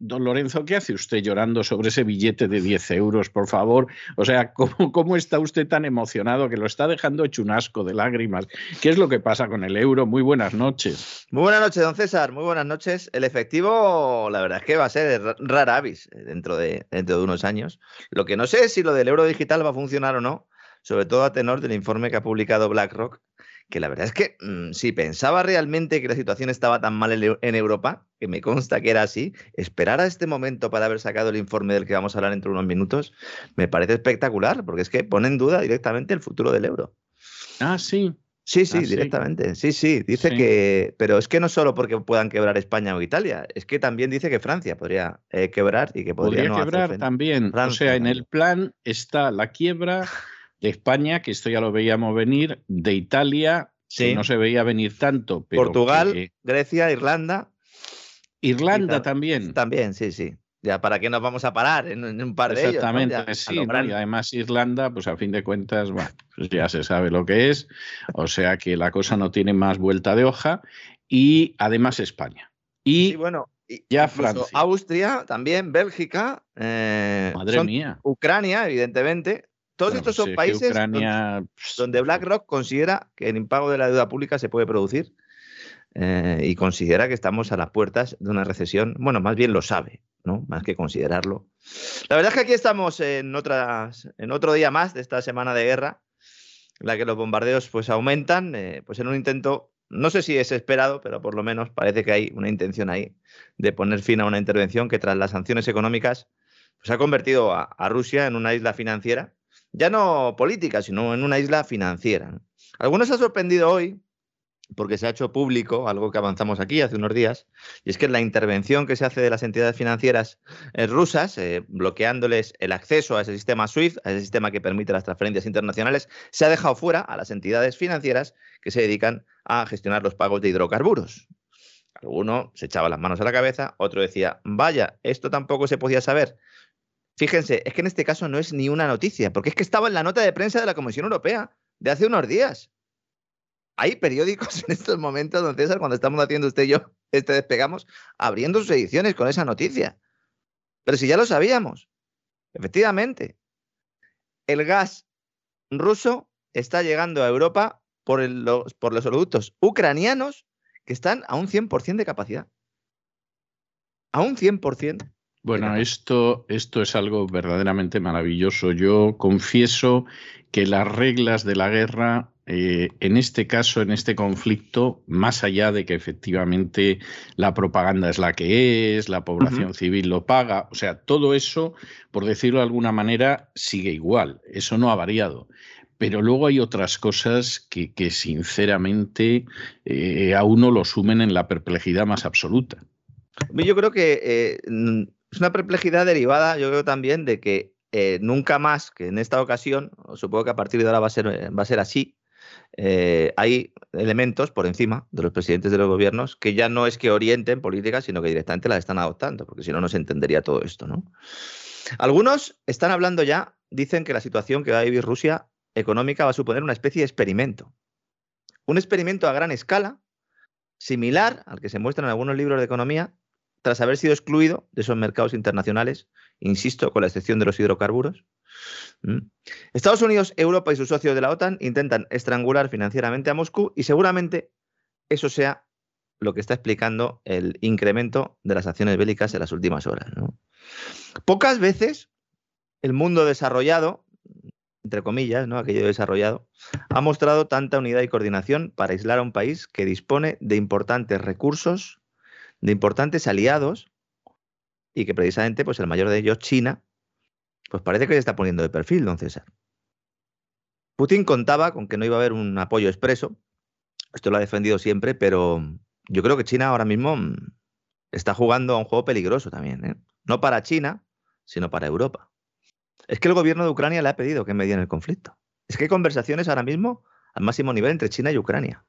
Don Lorenzo, ¿qué hace usted llorando sobre ese billete de 10 euros, por favor? O sea, ¿cómo, ¿cómo, está usted tan emocionado que lo está dejando hecho un asco de lágrimas? ¿Qué es lo que pasa con el euro? Muy buenas noches. Muy buenas noches, don César. Muy buenas noches. El efectivo, la verdad es que va a ser rara avis dentro de, dentro de unos años. Lo que no sé es si lo del euro digital va a funcionar o no, sobre todo a tenor del informe que ha publicado BlackRock que la verdad es que mmm, si pensaba realmente que la situación estaba tan mal en, en, Europa, que me consta que era así, esperar a este momento para haber sacado el informe del que vamos a hablar entre unos minutos, me parece espectacular, porque es que pone en duda directamente el futuro del euro. Ah, sí. Sí, sí, Ah, directamente. Sí, sí. Dice Sí. que. Pero es que no solo porque puedan quebrar España o Italia, es que también dice que Francia podría eh, quebrar y que podría, Podría no quebrar también. o sea, en el plan está la quiebra de España, que esto ya lo veíamos venir, de Italia, que Sí. no se veía venir tanto, pero Portugal, que- Grecia, Irlanda. Irlanda también. También, sí, sí. Ya, ¿para qué nos vamos a parar en, un par de ellos? Exactamente, sí, y además Irlanda, pues a fin de cuentas, bueno, pues ya se sabe lo que es, o sea que la cosa no tiene más vuelta de hoja, y además España. Y Sí, bueno, y- ya Francia. Austria, también Bélgica, eh, madre mía. Ucrania, evidentemente. Todos Bueno, estos pues son países Ucrania, pues, donde BlackRock considera que el impago de la deuda pública se puede producir eh, y considera que estamos a las puertas de una recesión. Bueno, más bien lo sabe, ¿no? Más que considerarlo. La verdad es que aquí estamos en, otras, en otro día más de esta semana de guerra, en la que los bombardeos pues aumentan, eh, pues en un intento, no sé si es esperado, pero por lo menos parece que hay una intención ahí de poner fin a una intervención que tras las sanciones económicas pues ha convertido a, a Rusia en una isla financiera ya no política, sino en una isla financiera. ¿no? Algunos ha sorprendido hoy porque se ha hecho público algo que avanzamos aquí hace unos días, y es que la intervención que se hace de las entidades financieras eh, rusas, eh, bloqueándoles el acceso a ese sistema SWIFT, a ese sistema que permite las transferencias internacionales, se ha dejado fuera a las entidades financieras que se dedican a gestionar los pagos de hidrocarburos. Alguno se echaba las manos a la cabeza, otro decía, vaya, esto tampoco se podía saber. Fíjense, es que en este caso no es ni una noticia, porque es que estaba en la nota de prensa de la Comisión Europea de hace unos días. Hay periódicos en estos momentos, don César, cuando estamos haciendo usted y yo este despegamos, abriendo sus ediciones con esa noticia. Pero si ya lo sabíamos. Efectivamente, el gas ruso está llegando a Europa por, los, por ucranianos que están a un 100% de capacidad. A un 100%. Bueno, esto, esto es algo verdaderamente maravilloso. Yo confieso que las reglas de la guerra, eh, en este caso, en este conflicto, más allá de que efectivamente la propaganda es la que es, la población civil lo paga, o sea, todo eso, por decirlo de alguna manera, sigue igual. Eso no ha variado. Pero luego hay otras cosas que, que sinceramente, eh, a uno lo sumen en la perplejidad más absoluta. Yo creo que eh, es una perplejidad derivada, yo creo también, de que eh, nunca más, que en esta ocasión, supongo que a partir de ahora va a ser, eh, así, eh, hay elementos por encima de los presidentes de los gobiernos que ya no es que orienten políticas, sino que directamente las están adoptando, porque si no, no se entendería todo esto, ¿no? Algunos están hablando ya, dicen que la situación que va a vivir Rusia económica va a suponer una especie de experimento. Un experimento a gran escala, similar al que se muestra en algunos libros de economía, tras haber sido excluido de esos mercados internacionales, insisto, con la excepción de los hidrocarburos, Estados Unidos, Europa y sus socios de la OTAN intentan estrangular financieramente a Moscú y seguramente eso sea lo que está explicando el incremento de las acciones bélicas en las últimas horas. Pocas veces el mundo desarrollado, entre comillas, ¿no? aquello desarrollado, ha mostrado tanta unidad y coordinación para aislar a un país que dispone de importantes recursos, de importantes aliados, y que precisamente pues, el mayor de ellos, China, pues parece que se está poniendo de perfil, don César. Putin contaba con que no iba a haber un apoyo expreso, esto lo ha defendido siempre, pero yo creo que China ahora mismo mm, está jugando a un juego peligroso también, ¿eh? no para China, sino para Europa. Es que el gobierno de Ucrania le ha pedido que medie en el conflicto. Es que hay conversaciones ahora mismo al máximo nivel entre China y Ucrania.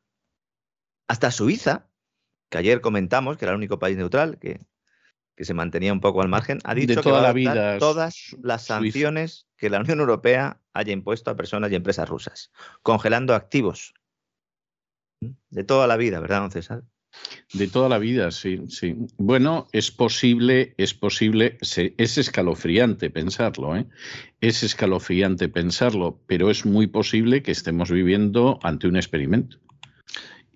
Hasta Suiza, que ayer comentamos que era el único país neutral que, que se mantenía un poco al margen, ha dicho que va a la vida todas las sanciones que la Unión Europea haya impuesto a personas y empresas rusas, congelando activos. De toda la vida, ¿verdad, don César? De toda la vida, sí, sí. Bueno, es posible, es posible, es escalofriante pensarlo, ¿eh? Es escalofriante pensarlo, pero es muy posible que estemos viviendo ante un experimento.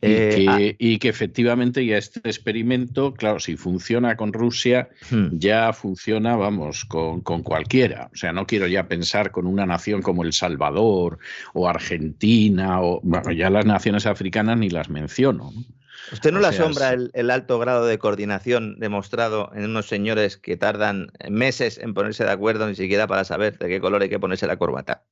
Y, eh, ah. que, efectivamente ya este experimento, claro, si funciona con Rusia, hmm. ya funciona, vamos, con, cualquiera. O sea, no quiero ya pensar con una nación como El Salvador o Argentina, o bueno, ya las naciones africanas ni las menciono. ¿no? ¿Usted no le asombra el, alto grado de coordinación demostrado en unos señores que tardan meses en ponerse de acuerdo ni siquiera para saber de qué color hay que ponerse la corbata?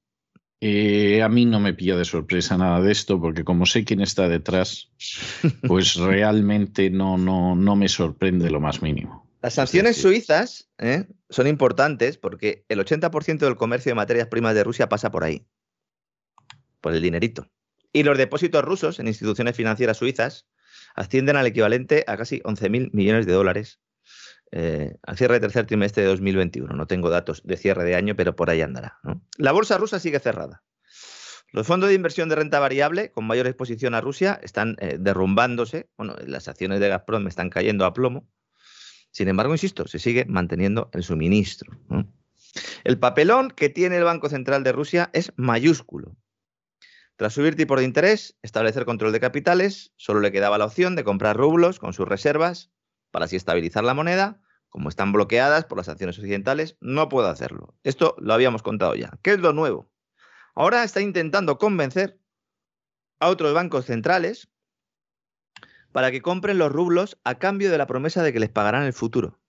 Eh, a mí no me pilla de sorpresa nada de esto, porque como sé quién está detrás, pues realmente no, no, no me sorprende lo más mínimo. Las sanciones suizas ¿eh? son importantes porque el 80% del comercio de materias primas de Rusia pasa por ahí, por el dinerito. Y los depósitos rusos en instituciones financieras suizas ascienden al equivalente a casi 11.000 millones de dólares eh, al cierre del tercer trimestre de 2021. No tengo datos de cierre de año, pero por ahí andará. La bolsa rusa sigue cerrada. Los fondos de inversión de renta variable con mayor exposición a Rusia están eh, derrumbándose. Bueno, las acciones de Gazprom están cayendo a plomo. Sin embargo, insisto, se sigue manteniendo el suministro. El papelón que tiene el Banco Central de Rusia es mayúsculo. Tras subir tipos de interés, establecer control de capitales, solo le quedaba la opción de comprar rublos con sus reservas para así estabilizar la moneda. Como están bloqueadas por las sanciones occidentales, no puedo hacerlo. Esto lo habíamos contado ya. ¿Qué es lo nuevo? Ahora está intentando convencer a otros bancos centrales para que compren los rublos a cambio de la promesa de que les pagarán el futuro,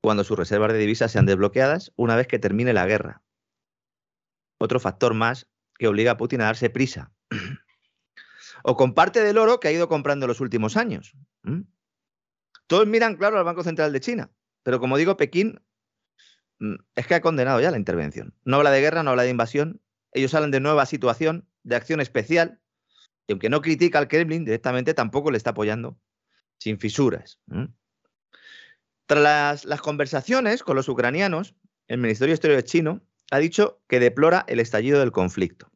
cuando sus reservas de divisas sean desbloqueadas una vez que termine la guerra. Otro factor más que obliga a Putin a darse prisa. o con parte del oro que ha ido comprando en los últimos años. Todos miran, claro, al Banco Central de China, pero como digo, Pekín mm, es que ha condenado ya la intervención. No habla de guerra, no habla de invasión. Ellos hablan de nueva situación, de acción especial, y aunque no critica al Kremlin directamente, tampoco le está apoyando sin fisuras. Tras las, conversaciones con los ucranianos, el Ministerio de Exteriores chino ha dicho que deplora el estallido del conflicto.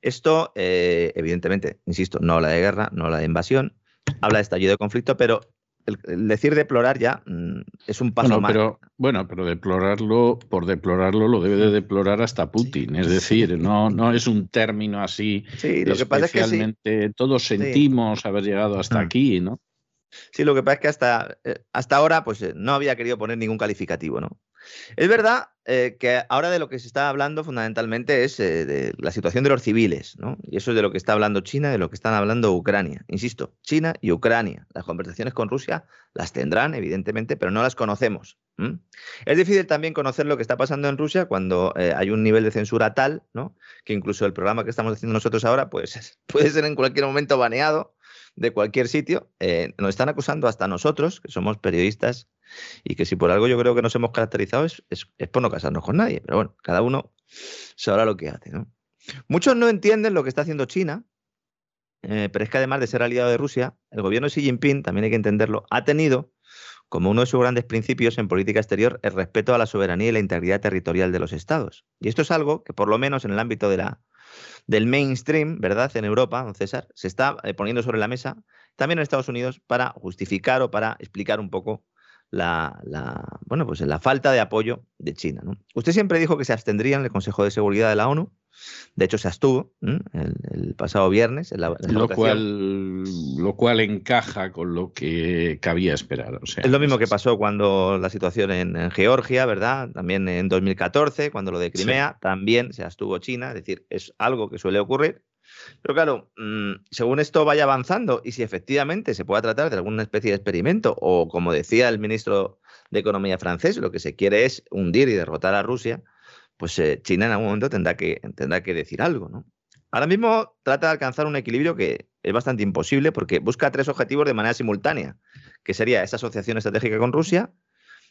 Esto, eh, evidentemente, insisto, no habla de guerra, no habla de invasión, habla de estallido de conflicto, pero el, decir deplorar ya mm, es un paso más. Pero, bueno, pero deplorarlo, por deplorarlo, lo debe de deplorar hasta Putin. Es decir, no, no es un término así. Sí, lo que pasa es que todos sentimos haber llegado hasta mm. aquí, ¿no? Sí, lo que pasa es que hasta, eh, hasta ahora pues, eh, no había querido poner ningún calificativo, ¿no? Es verdad eh, que ahora de lo que se está hablando fundamentalmente es eh, de la situación de los civiles, ¿no? Y eso es de lo que está hablando China, de lo que están hablando Ucrania. Insisto, China y Ucrania. Las conversaciones con Rusia las tendrán, evidentemente, pero no las conocemos. Es difícil también conocer lo que está pasando en Rusia cuando eh, hay un nivel de censura tal, ¿no? Que incluso el programa que estamos haciendo nosotros ahora, pues puede ser en cualquier momento baneado de cualquier sitio. nos están acusando hasta nosotros, que somos periodistas y que si por algo yo creo que nos hemos caracterizado es, por no casarnos con nadie. Pero bueno, cada uno sabrá lo que hace. Muchos no entienden lo que está haciendo China, eh, pero es que además de ser aliado de Rusia, el gobierno de Xi Jinping, también hay que entenderlo, ha tenido como uno de sus grandes principios en política exterior el respeto a la soberanía y la integridad territorial de los estados. Y esto es algo que por lo menos en el ámbito de la, del mainstream, ¿verdad? En Europa, don César, se está eh, poniendo sobre la mesa, también en Estados Unidos, para justificar o para explicar un poco la, bueno, pues la falta de apoyo de China. Usted siempre dijo que se abstendría en el Consejo de Seguridad de la ONU. De hecho, se abstuvo el, pasado viernes. lo, cual, lo cual encaja con lo que cabía esperar. es lo mismo que pasó cuando la situación en, Georgia, ¿verdad? También en 2014, cuando lo de Crimea, también se abstuvo China. Es decir, es algo que suele ocurrir. Pero claro, mm, según esto vaya avanzando y si efectivamente se pueda tratar de alguna especie de experimento o como decía el ministro de Economía francés, lo que se quiere es hundir y derrotar a Rusia, pues eh, China en algún momento tendrá que, tendrá que decir algo, ¿no? Ahora mismo trata de alcanzar un equilibrio que es bastante imposible porque busca tres objetivos de manera simultánea, que sería esa asociación estratégica con Rusia,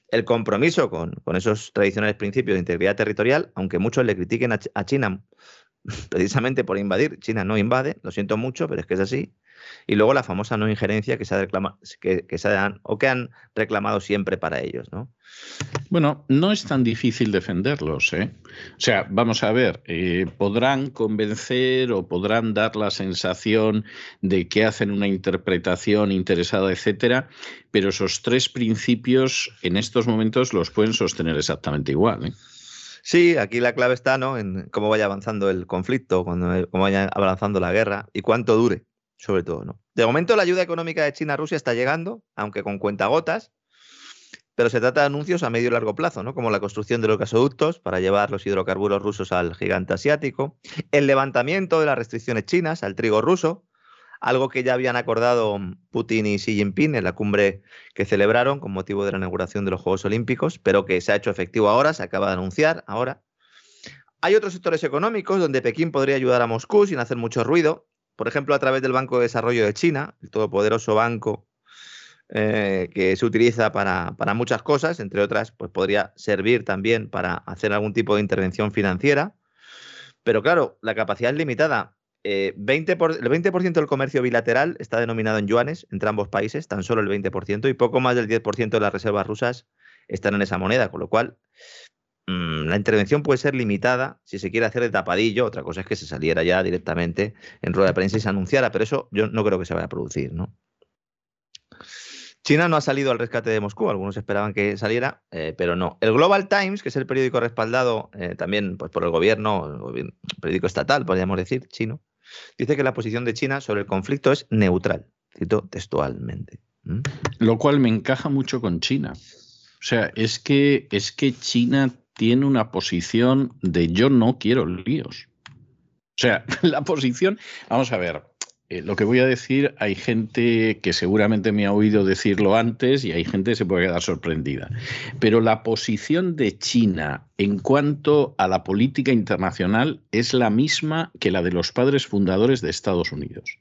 el compromiso con, esos tradicionales principios de integridad territorial, aunque muchos le critiquen a China precisamente por invadir. China no invade, lo siento mucho, pero es que es así. Y luego la famosa no injerencia que se, ha que, que se han, o que han reclamado siempre para ellos. ¿no? Bueno, no es tan difícil defenderlos. ¿eh? O sea, vamos a ver, eh, podrán convencer o podrán dar la sensación de que hacen una interpretación interesada, etcétera, pero esos tres principios en estos momentos los pueden sostener exactamente igual. ¿eh? Sí, aquí la clave está ¿no? en cómo vaya avanzando el conflicto, cuando, cómo vaya avanzando la guerra y cuánto dure, sobre todo. ¿no? De momento la ayuda económica de China a Rusia está llegando, aunque con cuentagotas, pero se trata de anuncios a medio y largo plazo, ¿no? como la construcción de los gasoductos para llevar los hidrocarburos rusos al gigante asiático, el levantamiento de las restricciones chinas al trigo ruso, algo que ya habían acordado Putin y Xi Jinping en la cumbre que celebraron con motivo de la inauguración de los Juegos Olímpicos, pero que se ha hecho efectivo ahora, se acaba de anunciar ahora. Hay otros sectores económicos donde Pekín podría ayudar a Moscú sin hacer mucho ruido, por ejemplo, a través del Banco de Desarrollo de China, el todopoderoso banco eh, que se utiliza para, para, muchas cosas, entre otras, pues podría servir también para hacer algún tipo de intervención financiera. Pero claro, la capacidad es limitada. 20 eh, el 20% del comercio bilateral está denominado en yuanes entre ambos países, tan solo el 20%, y poco más del 10% de las reservas rusas están en esa moneda, con lo cual mm, la intervención puede ser limitada si se quiere hacer de tapadillo. Otra cosa es que se saliera ya directamente en rueda de prensa y se anunciara, pero eso yo no creo que se vaya a producir. China no ha salido al rescate de Moscú, algunos esperaban que saliera, eh, pero no. El Global Times, que es el periódico respaldado eh, también pues, por el gobierno, periódico estatal, podríamos decir, chino, dice que la posición de China sobre el conflicto es neutral, cito textualmente. Lo cual me encaja mucho con China. O sea, es que, es que China tiene una posición de yo no quiero líos. O sea, la posición, vamos a ver, eh, lo que voy a decir, hay gente que seguramente me ha oído decirlo antes y hay gente que se puede quedar sorprendida. Pero la posición de China en cuanto a la política internacional es la misma que la de los padres fundadores de Estados Unidos.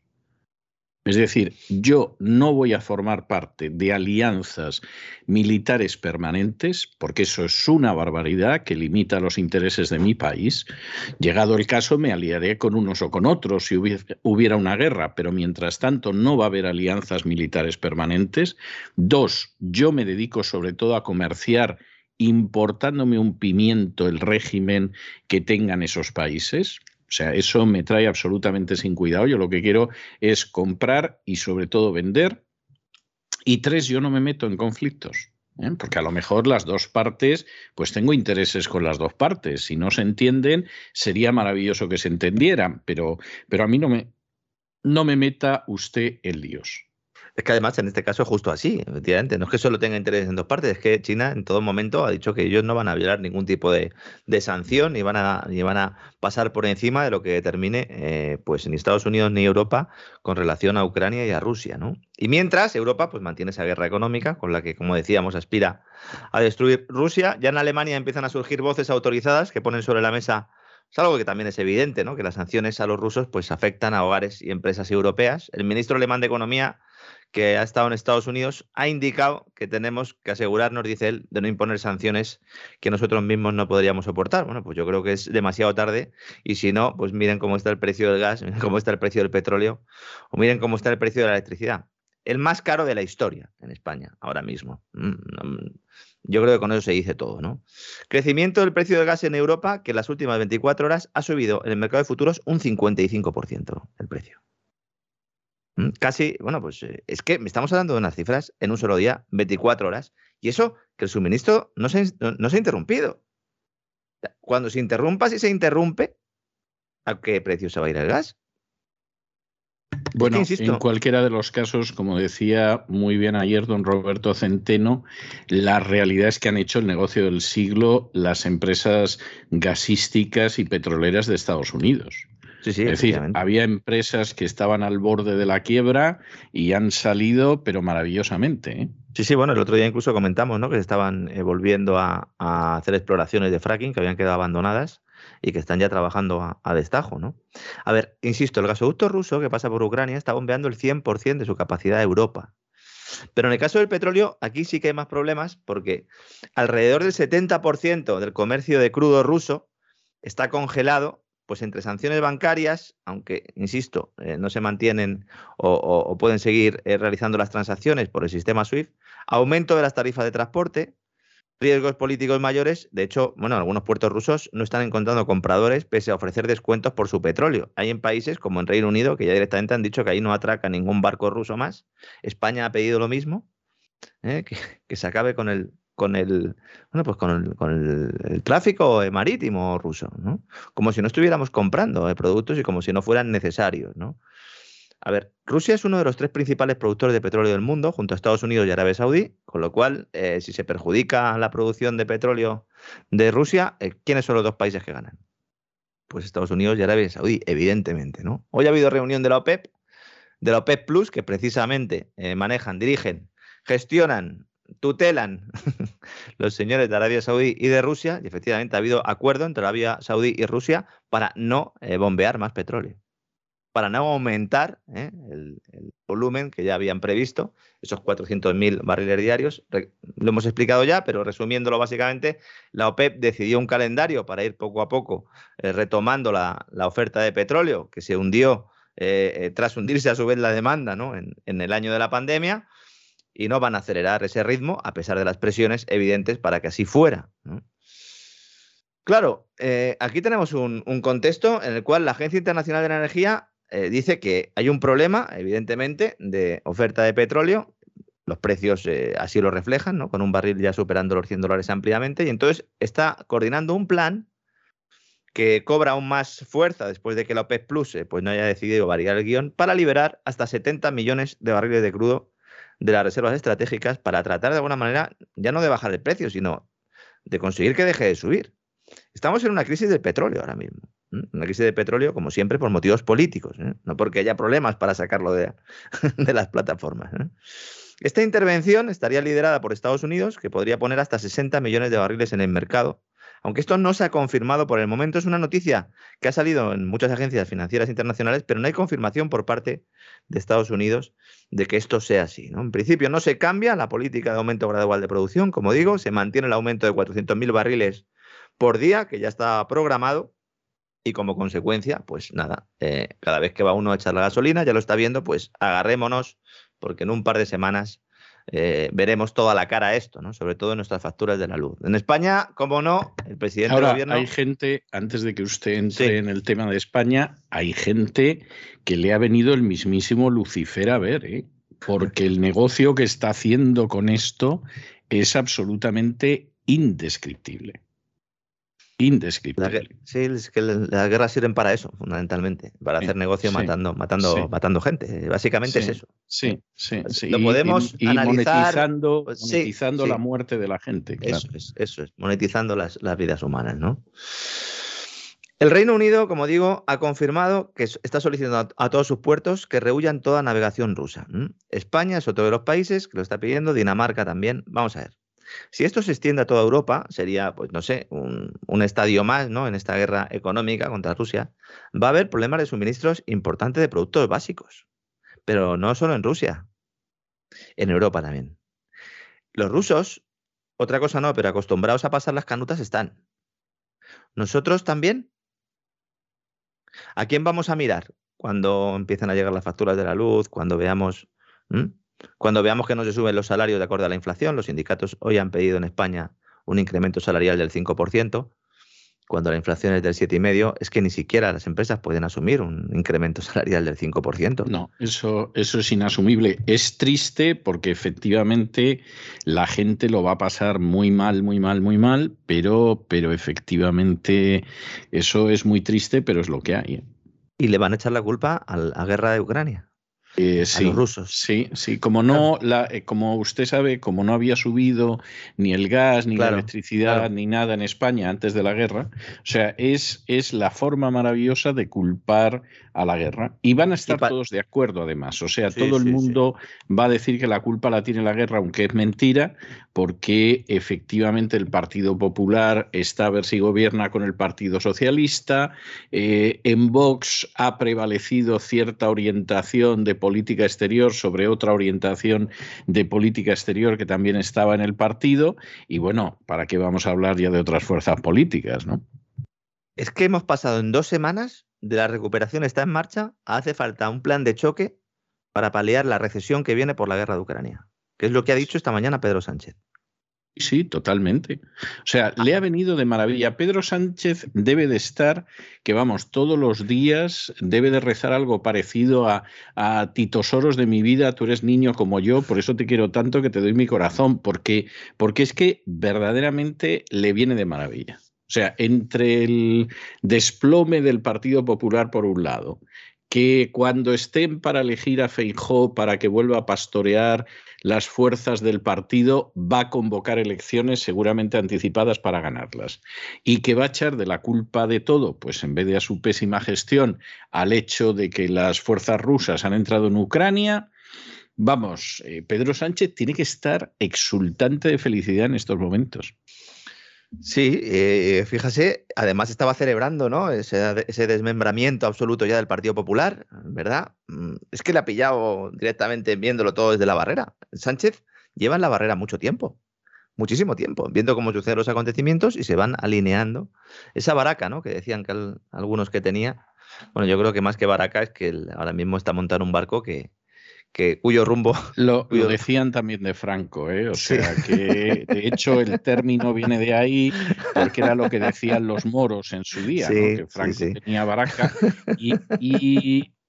Es decir, yo no voy a formar parte de alianzas militares permanentes, porque eso es una barbaridad que limita los intereses de mi país. Llegado el caso, me aliaré con unos o con otros si hubiera una guerra, pero mientras tanto no va a haber alianzas militares permanentes. Dos, yo me dedico sobre todo a comerciar importándome un pimiento el régimen que tengan esos países. O sea, eso me trae absolutamente sin cuidado. Yo lo que quiero es comprar y sobre todo vender. Y tres, yo no me meto en conflictos. ¿eh? Porque a lo mejor las dos partes, pues tengo intereses con las dos partes. Si no se entienden, sería maravilloso que se entendieran, pero, pero a mí no me, no me meta usted en líos. Es que además en este caso es justo así, efectivamente. No es que solo tenga interés en dos partes, es que China en todo momento ha dicho que ellos no van a violar ningún tipo de, sanción ni van, a, ni van a pasar por encima de lo que determine eh, pues ni Estados Unidos ni Europa con relación a Ucrania y a Rusia. ¿no? Y mientras Europa pues mantiene esa guerra económica con la que, como decíamos, aspira a destruir Rusia, ya en Alemania empiezan a surgir voces autorizadas que ponen sobre la mesa es algo que también es evidente, ¿no? Que las sanciones a los rusos pues afectan a hogares y empresas europeas. El ministro alemán de Economía que ha estado en Estados Unidos, ha indicado que tenemos que asegurarnos, dice él, de no imponer sanciones que nosotros mismos no podríamos soportar. Bueno, pues yo creo que es demasiado tarde y si no, pues miren cómo está el precio del gas, miren cómo está el precio del petróleo o miren cómo está el precio de la electricidad. El más caro de la historia en España ahora mismo. Mm, mm, yo creo que con eso se dice todo, ¿no? Crecimiento del precio del gas en Europa, que en las últimas 24 horas ha subido en el mercado de futuros un 55% el precio. Mm, casi, bueno, pues eh, es que me estamos hablando de unas cifras en un solo día, 24 horas, Y eso, que el suministro no se, no se ha interrumpido. Cuando se interrumpa, si se interrumpe, ¿a qué precio se va a ir el gas? Bueno, en cualquiera de los casos, como decía muy bien ayer don Roberto Centeno, la realidad es que han hecho el negocio del siglo las empresas gasísticas y petroleras de Estados Unidos. Sí, sí, es decir, había empresas que estaban al borde de la quiebra y han salido, pero maravillosamente. ¿eh? Sí, sí, bueno, el otro día incluso comentamos ¿no? que estaban eh, volviendo a, hacer exploraciones de fracking que habían quedado abandonadas y que están ya trabajando a, destajo, ¿no? A ver, insisto, el gasoducto ruso que pasa por Ucrania está bombeando el 100% de su capacidad a Europa. Pero en el caso del petróleo, aquí sí que hay más problemas porque alrededor del 70% del comercio de crudo ruso está congelado, pues entre sanciones bancarias, aunque, insisto, eh, no se mantienen o, pueden seguir eh, realizando las transacciones por el sistema SWIFT, aumento de las tarifas de transporte, riesgos políticos mayores. De hecho, bueno, algunos puertos rusos no están encontrando compradores pese a ofrecer descuentos por su petróleo. Hay en países como en Reino Unido que ya directamente han dicho que ahí no atraca ningún barco ruso más. España ha pedido lo mismo, ¿eh? que, se acabe con el con el bueno pues con el, con el, tráfico marítimo ruso, ¿no? Como si no estuviéramos comprando eh, productos y como si no fueran necesarios, ¿no? A ver, Rusia es uno de los tres principales productores de petróleo del mundo, junto a Estados Unidos y Arabia Saudí, con lo cual, eh, si se perjudica la producción de petróleo de Rusia, eh, ¿quiénes son los dos países que ganan? Pues Estados Unidos y Arabia Saudí, evidentemente, ¿no? Hoy ha habido reunión de la OPEP, de la OPEP Plus, que precisamente eh, manejan, dirigen, gestionan, tutelan los señores de Arabia Saudí y de Rusia, y efectivamente ha habido acuerdo entre Arabia Saudí y Rusia para no bombear más petróleo para no aumentar ¿eh? el, volumen que ya habían previsto, esos 400.000 barriles diarios. lo hemos explicado ya, pero resumiéndolo básicamente, la OPEP decidió un calendario para ir poco a poco eh, retomando la, oferta de petróleo, que se hundió eh, tras hundirse a su vez la demanda en, el año de la pandemia, y no van a acelerar ese ritmo a pesar de las presiones evidentes para que así fuera. Claro, aquí tenemos un, contexto en el cual la Agencia Internacional de la Energía eh, dice que hay un problema, evidentemente, de oferta de petróleo. Los precios eh, así lo reflejan, ¿no? con un barril ya superando los 100 dólares ampliamente. Y entonces está coordinando un plan que cobra aún más fuerza después de que la OPEC Plus eh, pues no haya decidido variar el guion para liberar hasta 70 millones de barriles de crudo de las reservas estratégicas para tratar de alguna manera ya no de bajar el precio, sino de conseguir que deje de subir. Estamos en una crisis del petróleo ahora mismo. Una crisis de petróleo, como siempre, por motivos políticos, ¿eh? no porque haya problemas para sacarlo de, las plataformas. ¿eh? Esta intervención estaría liderada por Estados Unidos, que podría poner hasta 60 millones de barriles en el mercado. Aunque esto no se ha confirmado por el momento, es una noticia que ha salido en muchas agencias financieras internacionales, pero no hay confirmación por parte de Estados Unidos de que esto sea así. En principio no se cambia la política de aumento gradual de producción, como digo, se mantiene el aumento de 400.000 barriles por día, que ya está programado, y como consecuencia, pues nada, eh, cada vez que va uno a echar la gasolina, ya lo está viendo, pues agarrémonos, porque en un par de semanas eh, veremos toda la cara a esto, ¿no? Sobre todo en nuestras facturas de la luz. En España, como no, el presidente Ahora, del gobierno. Hay gente, antes de que usted entre en el tema de España, hay gente que le ha venido el mismísimo Lucifer a ver, ¿eh? porque el negocio que está haciendo con esto es absolutamente indescriptible indescriptible. sí, es que las guerras sirven para eso, fundamentalmente, para hacer negocio matando, matando, matando gente. Básicamente es eso. Sí, sí, sí. Lo podemos analizar. Monetizando, monetizando la muerte de la gente. Eso es, eso es, monetizando las, vidas humanas, ¿no? El Reino Unido, como digo, ha confirmado que está solicitando a, todos sus puertos que rehuyan toda navegación rusa. España es otro de los países que lo está pidiendo, Dinamarca también. Vamos a ver. Si esto se extiende a toda Europa, sería, pues no sé, un, estadio más ¿no? en esta guerra económica contra Rusia. Va a haber problemas de suministros importantes de productos básicos, pero no solo en Rusia, en Europa también. Los rusos, otra cosa no, pero acostumbrados a pasar las canutas están. Nosotros también. ¿A quién vamos a mirar cuando empiezan a llegar las facturas de la luz, cuando veamos... Cuando veamos que no se suben los salarios de acuerdo a la inflación, los sindicatos hoy han pedido en España un incremento salarial del 5%. cuando la inflación es del 7,5, es que ni siquiera las empresas pueden asumir un incremento salarial del 5%. No, eso, eso es inasumible. Es triste porque efectivamente la gente lo va a pasar muy mal, muy mal, muy mal, pero, pero efectivamente eso es muy triste, pero es lo que hay. ¿eh? Y le van a echar la culpa a la guerra de Ucrania. Eh, sí, los rusos. Sí, sí, como no, la, eh, como usted sabe, como no había subido ni el gas, ni la electricidad, ni nada en España antes de la guerra, o sea, es, es la forma maravillosa de culpar a la guerra. Y van a estar todos de acuerdo, además. O sea, todo el mundo va a decir que la culpa la tiene la guerra, aunque es mentira, porque efectivamente el Partido Popular está a ver si gobierna con el Partido Socialista. Eh, en Vox ha prevalecido cierta orientación de política exterior sobre otra orientación de política exterior que también estaba en el partido. Y bueno, ¿para qué vamos a hablar ya de otras fuerzas políticas, no? Es que hemos pasado en dos semanas de la recuperación está en marcha, hace falta un plan de choque para paliar la recesión que viene por la guerra de Ucrania, que es lo que ha dicho esta mañana Pedro Sánchez. Sí, totalmente. O sea, le ha venido de maravilla. Pedro Sánchez debe de estar, que vamos, todos los días debe de rezar algo parecido a, a Titosoros de mi vida, tú eres niño como yo, por eso te quiero tanto que te doy mi corazón, porque, porque es que verdaderamente le viene de maravilla. O sea, entre el desplome del Partido Popular por un lado, que cuando estén para elegir a Feijó para que vuelva a pastorear las fuerzas del partido, va a convocar elecciones seguramente anticipadas para ganarlas. Y que va a echar de la culpa de todo, pues en vez de a su pésima gestión, al hecho de que las fuerzas rusas han entrado en Ucrania. Vamos, eh, Pedro Sánchez tiene que estar exultante de felicidad en estos momentos. Sí, eh, fíjese, además estaba celebrando ¿no? Ese, ese, desmembramiento absoluto ya del Partido Popular, ¿verdad? Mm, es que le ha pillado directamente viéndolo todo desde la barrera. Sánchez lleva en la barrera mucho tiempo, muchísimo tiempo, viendo cómo suceden los acontecimientos y se van alineando. Esa baraca, ¿no? Que decían que algunos que tenía, bueno, yo creo que más que baraca es que ahora mismo está montando un barco que, que, cuyo rumbo... Lo, decían también de Franco, ¿eh? o sea que de hecho el término viene de ahí porque era lo que decían los moros en su día, que Franco tenía baraca y,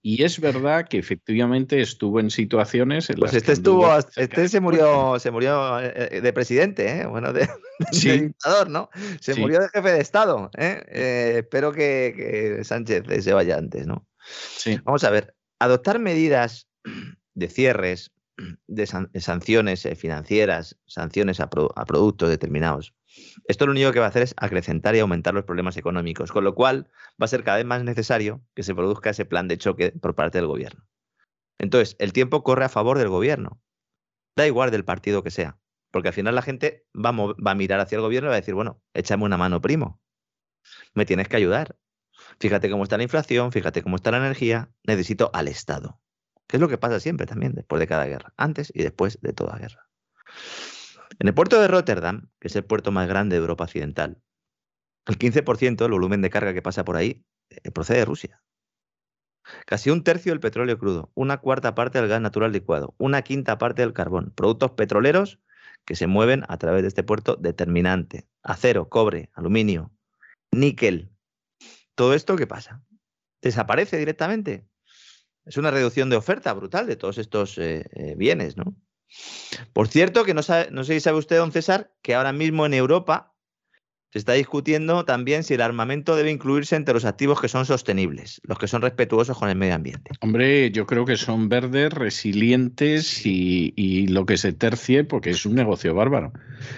y, es verdad que efectivamente estuvo en situaciones en pues las este estuvo, este se murió, se murió eh, eh, de presidente, ¿eh? bueno, de, dictador, ¿no? Se murió de jefe de Estado. ¿eh? espero que, que Sánchez se vaya antes, ¿no? Sí. Vamos a ver, adoptar medidas de cierres, de, sanciones eh, financieras, sanciones a, productos determinados. Esto lo único que va a hacer es acrecentar y aumentar los problemas económicos, con lo cual va a ser cada vez más necesario que se produzca ese plan de choque por parte del gobierno. Entonces, el tiempo corre a favor del gobierno. Da igual del partido que sea, porque al final la gente va a, va a mirar hacia el gobierno y va a decir, bueno, échame una mano, primo. Me tienes que ayudar. Fíjate cómo está la inflación, fíjate cómo está la energía, necesito al Estado que es lo que pasa siempre también después de cada guerra, antes y después de toda guerra. En el puerto de Rotterdam, que es el puerto más grande de Europa Occidental, el 15% del volumen de carga que pasa por ahí eh, procede de Rusia. Casi un tercio del petróleo crudo, una cuarta parte del gas natural licuado, una quinta parte del carbón, productos petroleros que se mueven a través de este puerto determinante. Acero, cobre, aluminio, níquel. Todo esto, ¿qué pasa? ¿Desaparece directamente? Es una reducción de oferta brutal de todos estos eh, eh, bienes, ¿no? Por cierto, que no, no sé si sabe usted, don César, que ahora mismo en Europa se está discutiendo también si el armamento debe incluirse entre los activos que son sostenibles, los que son respetuosos con el medio ambiente. Hombre, yo creo que son verdes, resilientes y, lo que se tercie, porque es un negocio bárbaro.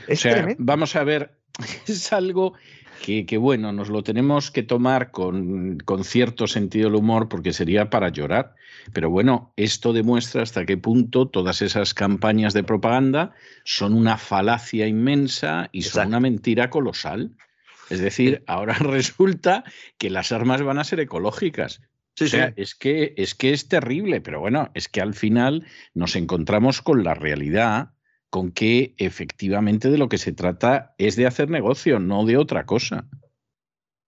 o sea, vamos a ver, es algo que, bueno, nos lo tenemos que tomar con, con, cierto sentido del humor porque sería para llorar. Pero bueno, esto demuestra hasta qué punto todas esas campañas de propaganda son una falacia inmensa y son una mentira colosal. Es decir, ahora resulta que las armas van a ser ecológicas. o sea, es que es que es terrible, pero bueno, es que al final nos encontramos con la realidad con que efectivamente de lo que se trata es de hacer negocio, no de otra cosa.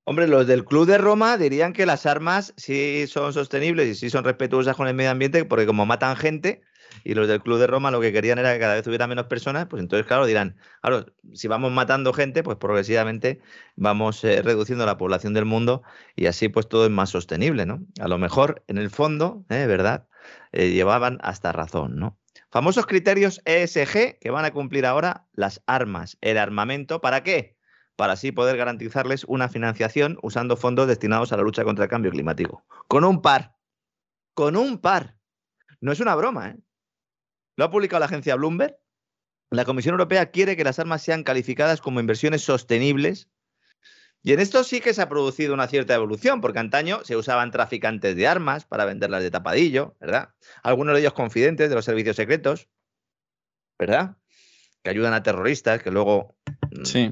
Hombre, los del Club de Roma dirían que las armas sí son sostenibles y sí son respetuosas con el medio ambiente, porque como matan gente, y los del Club de Roma lo que querían era que cada vez hubiera menos personas, pues entonces, claro, dirán, claro, si vamos matando gente, pues progresivamente vamos eh, reduciendo la población del mundo y así pues todo es más sostenible, ¿no? A lo mejor, en el fondo, ¿eh? ¿verdad? Eh, llevaban hasta razón, ¿no? Famosos criterios ESG que van a cumplir ahora las armas, el armamento, ¿para qué? Para así poder garantizarles una financiación usando fondos destinados a la lucha contra el cambio climático. Con un par, con un par. No es una broma, ¿eh? Lo ha publicado la agencia Bloomberg. La Comisión Europea quiere que las armas sean calificadas como inversiones sostenibles. Y en esto sí que se ha producido una cierta evolución, porque antaño se usaban traficantes de armas para venderlas de tapadillo, ¿verdad? Algunos de ellos confidentes de los servicios secretos, ¿verdad? Que ayudan a terroristas, que luego mm, Sí.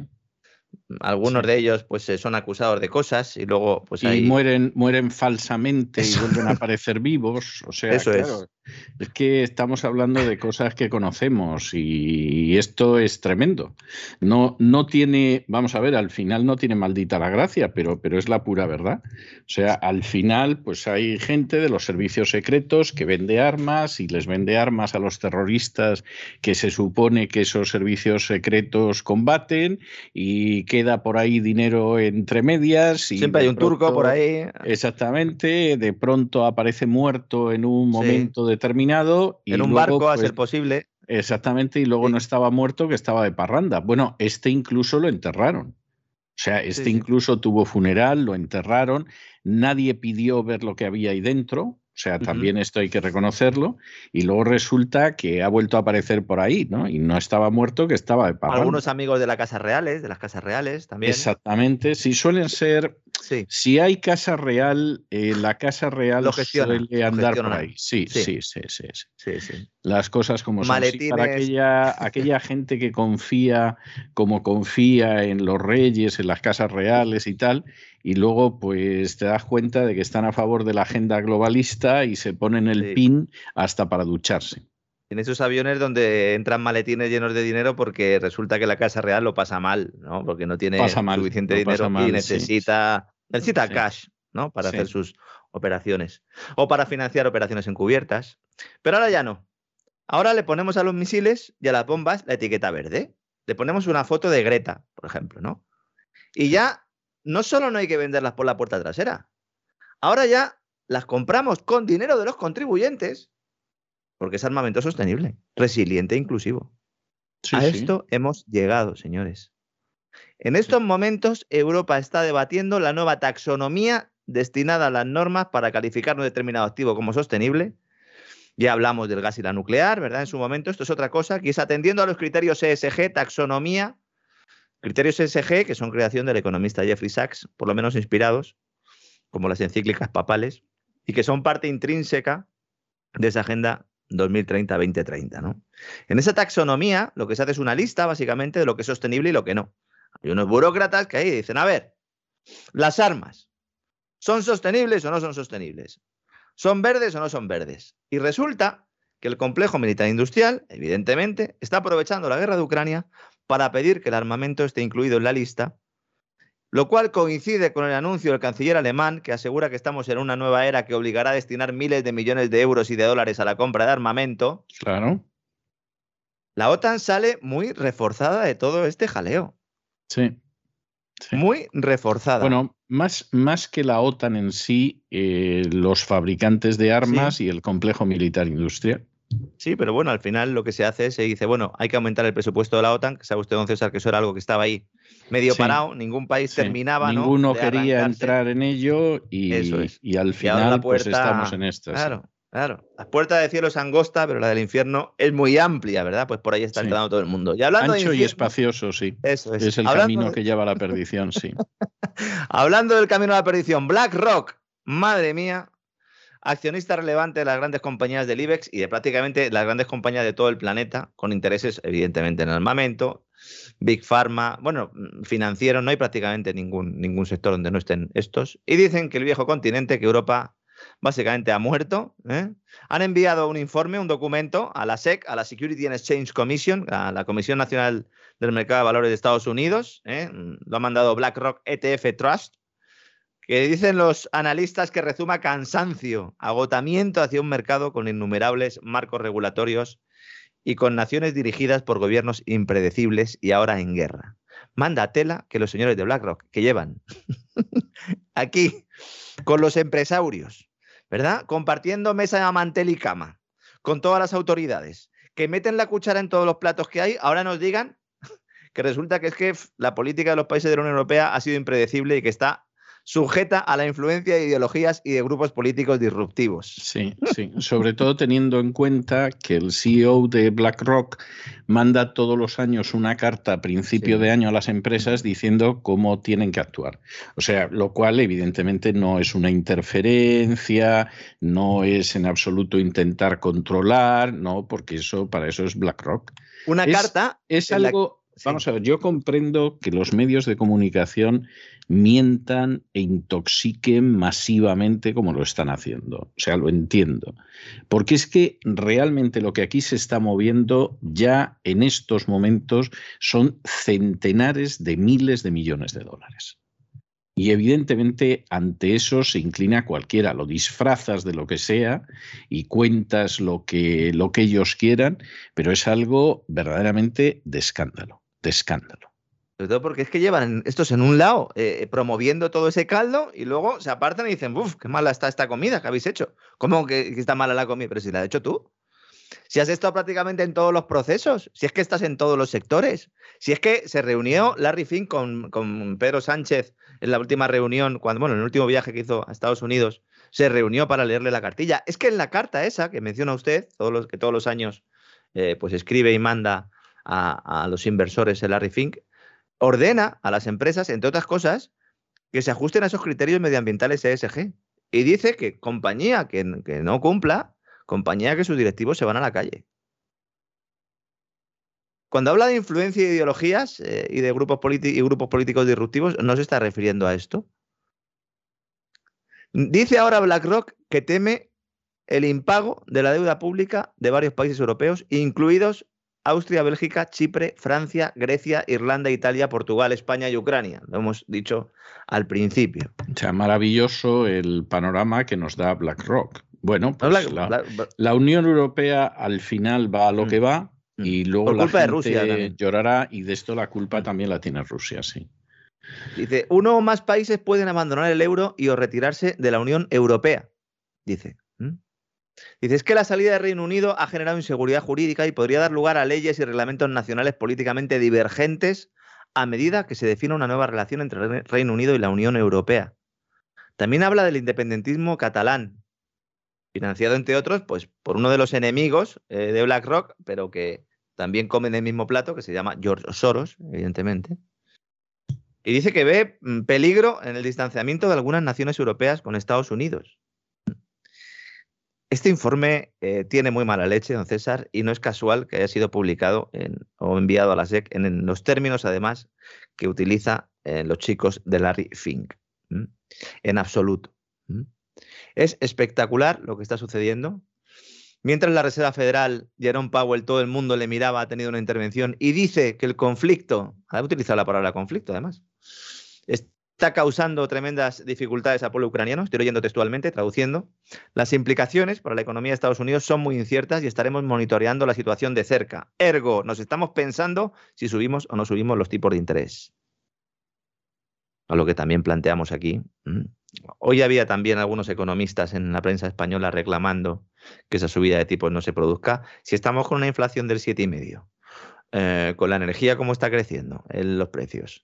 algunos de ellos pues eh, son acusados de cosas y luego pues Y ahí mueren, mueren falsamente Eso. y vuelven a aparecer vivos. O sea, Eso claro, es que estamos hablando de cosas que conocemos y esto es tremendo. No, no tiene, vamos a ver, al final no tiene maldita la gracia, pero, pero es la pura verdad. O sea, al final, pues hay gente de los servicios secretos que vende armas y les vende armas a los terroristas que se supone que esos servicios secretos combaten y queda por ahí dinero entre medias. Y siempre hay de un turco por ahí. Exactamente, de pronto aparece muerto en un momento determinado. Y en un luego, barco a pues, ser posible. Exactamente, y luego Sí. no estaba muerto, que estaba de parranda. Bueno, este incluso lo enterraron. O sea, este sí. incluso tuvo funeral, lo enterraron, nadie pidió ver lo que había ahí dentro. O sea, también esto hay que reconocerlo. Y luego resulta que ha vuelto a aparecer por ahí, ¿no? Y no estaba muerto, que estaba de. Algunos amigos de la Casa Reales, de las Casas Reales también. Exactamente, sí, suelen ser Sí. si hay casa real, eh, la casa real Lo gestiona, suele andar por ahí. Sí, Sí. sí, sí, sí, sí. Las cosas como son. Sí, para Maletines. aquella, aquella gente que confía, como confía en los reyes, en las casas reales y tal, y luego pues te das cuenta de que están a favor de la agenda globalista y se ponen el Sí. pin hasta para ducharse. En esos aviones donde entran maletines llenos de dinero porque resulta que la Casa Real lo pasa mal, ¿no? Porque no tiene mal, suficiente dinero mal, y sí, necesita, necesita Sí. cash, ¿no? Para hacer sus operaciones. O para financiar operaciones encubiertas. Pero ahora ya no. Ahora le ponemos a los misiles y a las bombas la etiqueta verde. Le ponemos una foto de Greta, por ejemplo, ¿no? Y ya no solo no hay que venderlas por la puerta trasera. Ahora ya las compramos con dinero de los contribuyentes porque es armamento sostenible, resiliente e inclusivo. Sí, a sí. esto hemos llegado, señores. En estos momentos, Europa está debatiendo la nueva taxonomía destinada a las normas para calificar un determinado activo como sostenible. Ya hablamos del gas y la nuclear, ¿verdad? En su momento, esto es otra cosa, que es atendiendo a los criterios ESG, taxonomía, criterios ESG, que son creación del economista Jeffrey Sachs, por lo menos inspirados, como las encíclicas papales, y que son parte intrínseca de esa agenda 2030-2030, ¿no? En esa taxonomía, lo que se hace es una lista, básicamente, de lo que es sostenible y lo que no. Hay unos burócratas que ahí dicen, a ver, las armas, ¿son sostenibles o no son sostenibles? ¿Son verdes o no son verdes? Y resulta que el complejo militar industrial, evidentemente, está aprovechando la guerra de Ucrania para pedir que el armamento esté incluido en la lista, lo cual coincide con el anuncio del canciller alemán que asegura que estamos en una nueva era que obligará a destinar miles de millones de euros y de dólares a la compra de armamento. Claro, La OTAN sale muy reforzada de todo este jaleo. sí. Sí. Muy reforzada. Bueno, más, más que la OTAN en sí, eh, los fabricantes de armas y el complejo militar industrial. Sí, pero bueno, al final lo que se hace es se dice, bueno, hay que aumentar el presupuesto de la OTAN, que sabe usted, don César, que eso era algo que estaba ahí medio Sí. parado, ningún país Sí. terminaba, ¿no? Ninguno quería entrar en ello y, Eso es. y al Y ahora la final pues puerta- estamos en estas. Claro, claro. La puerta del cielo es angosta, pero la del infierno es muy amplia, ¿verdad? Pues por ahí está Sí. entrando todo el mundo. Y hablando de Ancho y espacioso, sí. Eso es. Es el Hablando camino de- que lleva a la perdición, sí. Hablando del camino a la perdición, BlackRock, madre mía, accionista relevante de las grandes compañías del IBEX y de prácticamente las grandes compañías de todo el planeta, con intereses evidentemente en armamento, Big Pharma, bueno, mm, financiero, no hay prácticamente ningún, ningún sector donde no estén estos. Y dicen que el viejo continente, que Europa básicamente ha muerto. ¿eh? Han enviado un informe, un documento a la SEC, a la Security and Exchange Commission, a la Comisión Nacional del Mercado de Valores de Estados Unidos. ¿eh? Lo ha mandado BlackRock ETF Trust, que dicen los analistas que rezuma cansancio, agotamiento hacia un mercado con innumerables marcos regulatorios y con naciones dirigidas por gobiernos impredecibles y ahora en guerra. Manda tela que los señores de BlackRock, que llevan aquí con los empresarios, ¿verdad? Compartiendo mesa, mantel y cama, con todas las autoridades, que meten la cuchara en todos los platos que hay, ahora nos digan que resulta que es que la política de los países de la Unión Europea ha sido impredecible y que está sujeta a la influencia de ideologías y de grupos políticos disruptivos. Sí, sí, sobre todo teniendo en cuenta que el CEO de BlackRock manda todos los años una carta a principio de año a las empresas diciendo cómo tienen que actuar. O sea, lo cual evidentemente no es una interferencia, no es en absoluto intentar controlar, no, porque eso para eso es BlackRock. Una carta es algo Vamos a ver, yo comprendo que los medios de comunicación mientan e intoxiquen masivamente como lo están haciendo. O sea, lo entiendo. Porque es que realmente lo que aquí se está moviendo ya en estos momentos son centenares de miles de millones de dólares. Y evidentemente ante eso se inclina cualquiera, lo disfrazas de lo que sea y cuentas lo que, lo que ellos quieran, pero es algo verdaderamente de escándalo de escándalo. Sobre todo porque es que llevan estos en un lado eh, promoviendo todo ese caldo y luego se apartan y dicen, uff, qué mala está esta comida que habéis hecho. ¿Cómo que, está mala la comida? Pero si la has hecho tú. Si has estado prácticamente en todos los procesos, si es que estás en todos los sectores, si es que se reunió Larry Fink con, con Pedro Sánchez en la última reunión, cuando, bueno, en el último viaje que hizo a Estados Unidos, se reunió para leerle la cartilla. Es que en la carta esa que menciona usted, todos los, que todos los años eh, pues escribe y manda a, los inversores, el Larry Fink, ordena a las empresas, entre otras cosas, que se ajusten a esos criterios medioambientales ESG. Y dice que compañía que, no cumpla, compañía que sus directivos se van a la calle. Cuando habla de influencia de ideologías eh, y de y grupos políticos disruptivos, no se está refiriendo a esto. Dice ahora BlackRock que teme el impago de la deuda pública de varios países europeos, incluidos Austria, Bélgica, Chipre, Francia, Grecia, Irlanda, Italia, Portugal, España y Ucrania. Lo hemos dicho al principio. O sea, maravilloso el panorama que nos da BlackRock. Bueno, pues la, Unión Europea al final va a lo mm. que va mm. y luego la gente Rusia llorará y de esto la culpa también la tiene Rusia, sí. Dice, uno o más países pueden abandonar el euro y o retirarse de la Unión Europea. Dice. Dice, es que la salida del Reino Unido ha generado inseguridad jurídica y podría dar lugar a leyes y reglamentos nacionales políticamente divergentes a medida que se defina una nueva relación entre el Reino Unido y la Unión Europea. También habla del independentismo catalán, financiado entre otros pues, por uno de los enemigos eh, de BlackRock, pero que también come en el mismo plato, que se llama George Soros, evidentemente. Y dice que ve mm, peligro en el distanciamiento de algunas naciones europeas con Estados Unidos. Este informe eh, tiene muy mala leche, don César, y no es casual que haya sido publicado o enviado a la SEC en, los términos, además, que utiliza eh, los chicos de Larry Fink. En absoluto. Es espectacular lo que está sucediendo. Mientras la Reserva Federal, Jerome Powell, todo el mundo le miraba, ha tenido una intervención y dice que el conflicto, ha utilizado la palabra conflicto además, está causando tremendas dificultades al pueblo ucraniano, estoy leyendo textualmente, traduciendo. Las implicaciones para la economía de Estados Unidos son muy inciertas y estaremos monitoreando la situación de cerca. Ergo, nos estamos pensando si subimos o no subimos los tipos de interés. A lo que también planteamos aquí. Hoy había también algunos economistas en la prensa española reclamando que esa subida de tipos no se produzca si estamos con una inflación del 7,5 eh, con la energía cómo está creciendo en los precios.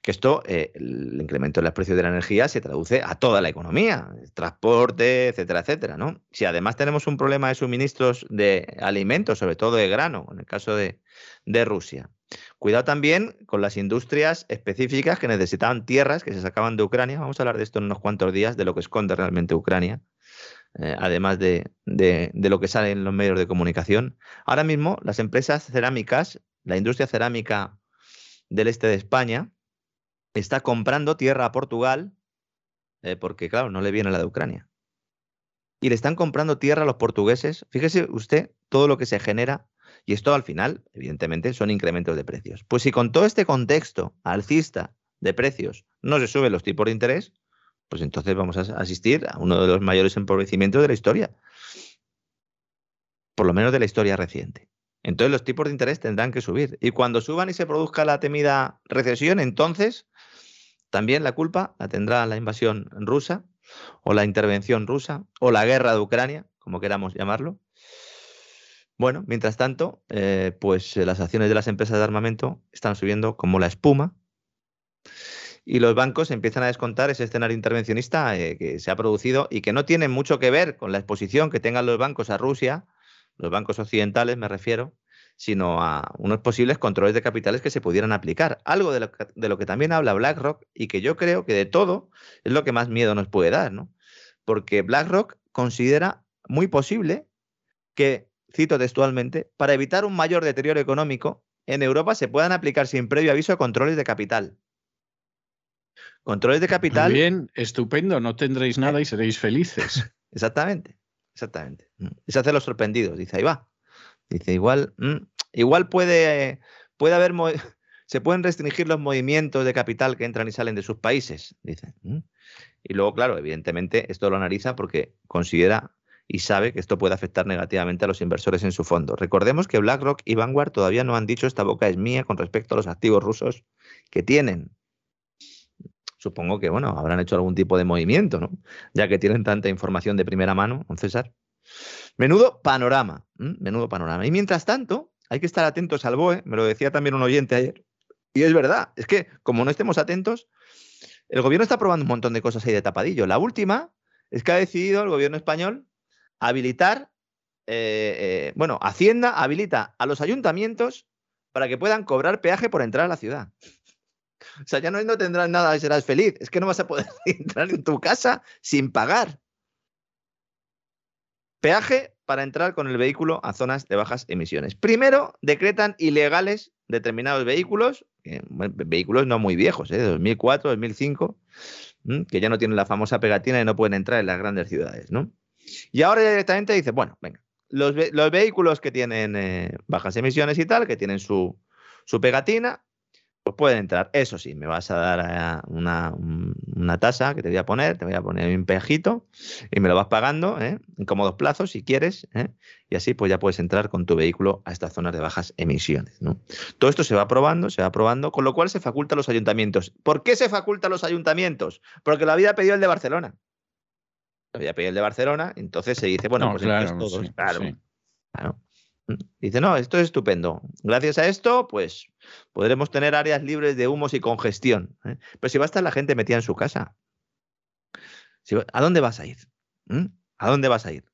Que esto, eh, el incremento de los precios de la energía se traduce a toda la economía, transporte, etcétera, etcétera, ¿no? Si además tenemos un problema de suministros de alimentos, sobre todo de grano, en el caso de, Rusia. Cuidado también con las industrias específicas que necesitaban tierras que se sacaban de Ucrania. Vamos a hablar de esto en unos cuantos días, de lo que esconde realmente Ucrania. Eh, además de, lo que sale en los medios de comunicación. Ahora mismo, las empresas cerámicas, la industria cerámica del este de España, está comprando tierra a Portugal, eh, porque claro, no le viene la de Ucrania. Y le están comprando tierra a los portugueses. Fíjese usted todo lo que se genera. Y esto al final, evidentemente, son incrementos de precios. Pues si con todo este contexto alcista de precios no se suben los tipos de interés, pues entonces vamos a asistir a uno de los mayores empobrecimientos de la historia. Por lo menos de la historia reciente. Entonces los tipos de interés tendrán que subir. Y cuando suban y se produzca la temida recesión, entonces también la culpa la tendrá la invasión rusa o la intervención rusa o la guerra de Ucrania, como queramos llamarlo. Bueno, mientras tanto, eh, pues las acciones de las empresas de armamento están subiendo como la espuma y los bancos empiezan a descontar ese escenario intervencionista eh, que se ha producido y que no tiene mucho que ver con la exposición que tengan los bancos a Rusia los bancos occidentales me refiero, sino a unos posibles controles de capitales que se pudieran aplicar. Algo de lo, que, también habla BlackRock y que yo creo que de todo es lo que más miedo nos puede dar, ¿no? Porque BlackRock considera muy posible que, cito textualmente, para evitar un mayor deterioro económico, en Europa se puedan aplicar sin previo aviso controles de capital. Controles de capital. bien, estupendo, no tendréis nada y seréis felices. Exactamente. Exactamente. Mm. Y se hace los sorprendidos. Dice, ahí va. Dice, igual, mm, igual puede, puede haber, se pueden restringir los movimientos de capital que entran y salen de sus países. Dice. Mm. Y luego, claro, evidentemente, esto lo analiza porque considera y sabe que esto puede afectar negativamente a los inversores en su fondo. Recordemos que BlackRock y Vanguard todavía no han dicho esta boca es mía con respecto a los activos rusos que tienen supongo que, bueno, habrán hecho algún tipo de movimiento, ¿no? Ya que tienen tanta información de primera mano, don César. Menudo panorama, menudo panorama. Y mientras tanto, hay que estar atentos al BOE, me lo decía también un oyente ayer, y es verdad, es que como no estemos atentos, el gobierno está probando un montón de cosas ahí de tapadillo. La última es que ha decidido el gobierno español habilitar, eh, eh, bueno, Hacienda habilita a los ayuntamientos para que puedan cobrar peaje por entrar a la ciudad. O sea, ya no, tendrás nada y serás feliz. Es que no vas a poder entrar en tu casa sin pagar. Peaje para entrar con el vehículo a zonas de bajas emisiones. Primero, decretan ilegales determinados vehículos, vehículos no muy viejos, ¿eh? de 2004, 2005, que ya no tienen la famosa pegatina y no pueden entrar en las grandes ciudades, ¿no? Y ahora directamente dice, bueno, venga, los, vehículos que tienen eh, bajas emisiones y tal, que tienen su pegatina, pues pueden entrar. Eso sí, me vas a dar eh, una, tasa que te voy a poner, te voy a poner un pejito y me lo vas pagando ¿eh? en cómodos plazos si quieres. ¿eh? Y así pues ya puedes entrar con tu vehículo a estas zonas de bajas emisiones. ¿no? Todo esto se va aprobando, se va aprobando, con lo cual se faculta a los ayuntamientos. ¿Por qué se faculta a los ayuntamientos? Porque lo había pedido el de Barcelona. Lo había pedido el de Barcelona, entonces se dice, bueno, pues claro, todos. claro, claro. Dice, no, esto es estupendo. Gracias a esto, pues podremos tener áreas libres de humos y congestión. ¿eh? Pero si va a estar la gente metida en su casa, ¿a dónde vas a ir? ¿Mm? ¿A dónde vas a ir?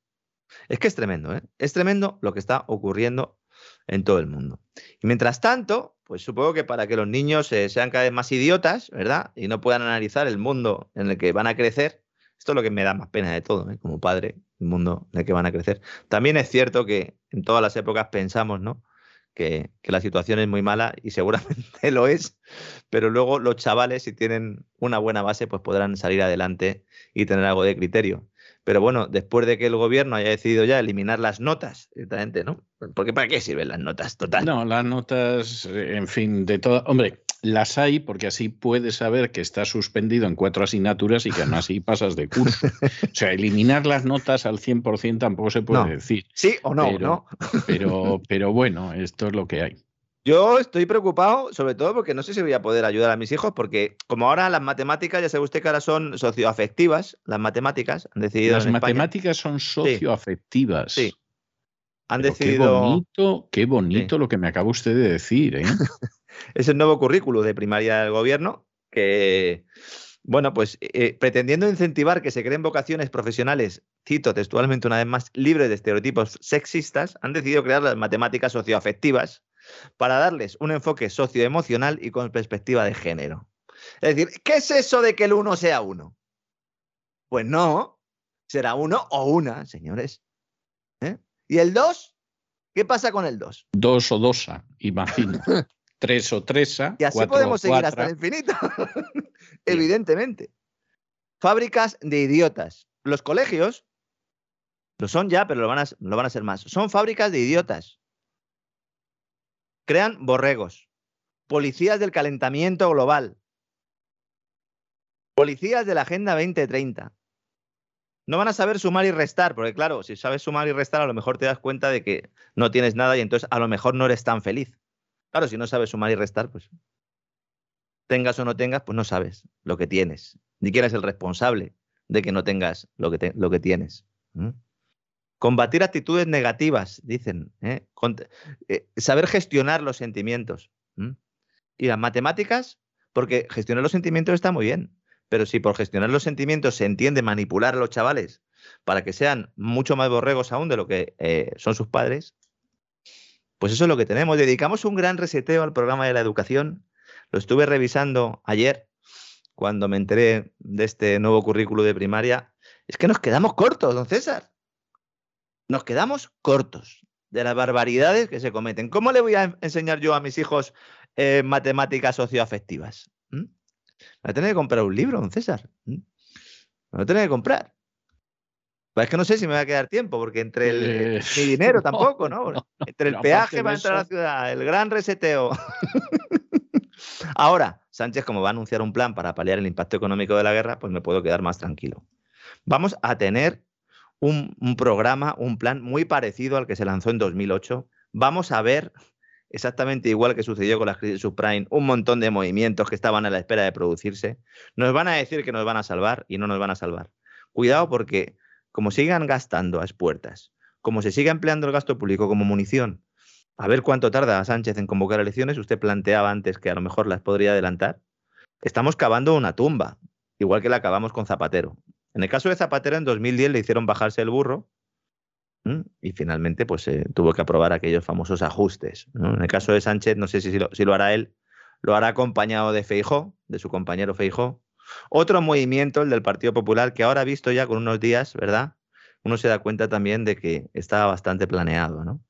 Es que es tremendo, ¿eh? Es tremendo lo que está ocurriendo en todo el mundo. Y mientras tanto, pues supongo que para que los niños eh, sean cada vez más idiotas, ¿verdad? Y no puedan analizar el mundo en el que van a crecer, esto es lo que me da más pena de todo, ¿eh? como padre, el mundo en el que van a crecer. También es cierto que en todas las épocas pensamos, ¿no? Que, la situación es muy mala y seguramente lo es, pero luego los chavales, si tienen una buena base, pues podrán salir adelante y tener algo de criterio. Pero bueno, después de que el gobierno haya decidido ya eliminar las notas, directamente, ¿no? Porque ¿para qué sirven las notas? Total. No, las notas, en fin, de todo. Hombre, las hay porque así puedes saber que estás suspendido en cuatro asignaturas y que aún así pasas de curso. O sea, eliminar las notas al 100% tampoco se puede decir. Sí o no, pero, ¿no? Pero, pero bueno, esto es lo que hay. Yo estoy preocupado, sobre todo porque no sé si voy a poder ayudar a mis hijos, porque como ahora las matemáticas, ya sabe usted que ahora son socioafectivas, las matemáticas han decidido. Las matemáticas son socioafectivas. Sí. Han decidido. Qué bonito, qué bonito lo que me acaba usted de decir, ¿eh? es el nuevo currículo de primaria del gobierno que, bueno, pues eh, pretendiendo incentivar que se creen vocaciones profesionales, cito textualmente una vez más, libres de estereotipos sexistas, han decidido crear las matemáticas socioafectivas para darles un enfoque socioemocional y con perspectiva de género. Es decir, ¿qué es eso de que el uno sea uno? Pues no, será uno o una, señores. ¿Eh? ¿Y el dos? ¿Qué pasa con el dos? Dos o dosa, imagino. tres o tresa. Y así podemos seguir hasta el infinito. Evidentemente. Fábricas de idiotas. Los colegios lo son ya, pero lo van, a, lo van a ser más. Son fábricas de idiotas. Crean borregos. Policías del calentamiento global. Policías de la Agenda 2030. No van a saber sumar y restar, porque claro, si sabes sumar y restar, a lo mejor te das cuenta de que no tienes nada y entonces a lo mejor no eres tan feliz. Claro, si no sabes sumar y restar, pues tengas o no tengas, pues no sabes lo que tienes. Ni quién es el responsable de que no tengas lo que, tienes. Combatir actitudes negativas, dicen. ¿eh? Eh, saber gestionar los sentimientos. Y las matemáticas, porque gestionar los sentimientos está muy bien, pero si por gestionar los sentimientos se entiende manipular a los chavales para que sean mucho más borregos aún de lo que eh, son sus padres, pues eso es lo que tenemos. Dedicamos un gran reseteo al programa de la educación. Lo estuve revisando ayer cuando me enteré de este nuevo currículo de primaria. Es que nos quedamos cortos, don César. Nos quedamos cortos de las barbaridades que se cometen. ¿Cómo le voy a enseñar yo a mis hijos eh, matemáticas socioafectivas? ¿Mm? Voy a tener que comprar un libro, don César. ¿Mm? Me voy a tener que comprar. Pues es que no sé si me va a quedar tiempo, porque entre el, eh, mi dinero tampoco, ¿no? Entre el peaje para entrar a la ciudad, el gran reseteo. Ahora, Sánchez, como va a anunciar un plan para paliar el impacto económico de la guerra, pues me puedo quedar más tranquilo. Vamos a tener un, programa, un plan muy parecido al que se lanzó en 2008. Vamos a ver exactamente igual que sucedió con la crisis subprime, un montón de movimientos que estaban a la espera de producirse. Nos van a decir que nos van a salvar y no nos van a salvar. Cuidado porque como sigan gastando a expuertas, como se siga empleando el gasto público como munición, a ver cuánto tarda Sánchez en convocar elecciones, usted planteaba antes que a lo mejor las podría adelantar, estamos cavando una tumba, igual que la acabamos con Zapatero. En el caso de Zapatero, en 2010 le hicieron bajarse el burro y finalmente pues tuvo que aprobar aquellos famosos ajustes. En el caso de Sánchez, no sé si lo, si lo hará él, lo hará acompañado de Feijó, de su compañero Feijó. Otro movimiento, el del Partido Popular, que ahora visto ya con unos días, ¿verdad? Uno se da cuenta también de que estaba bastante planeado, ¿no?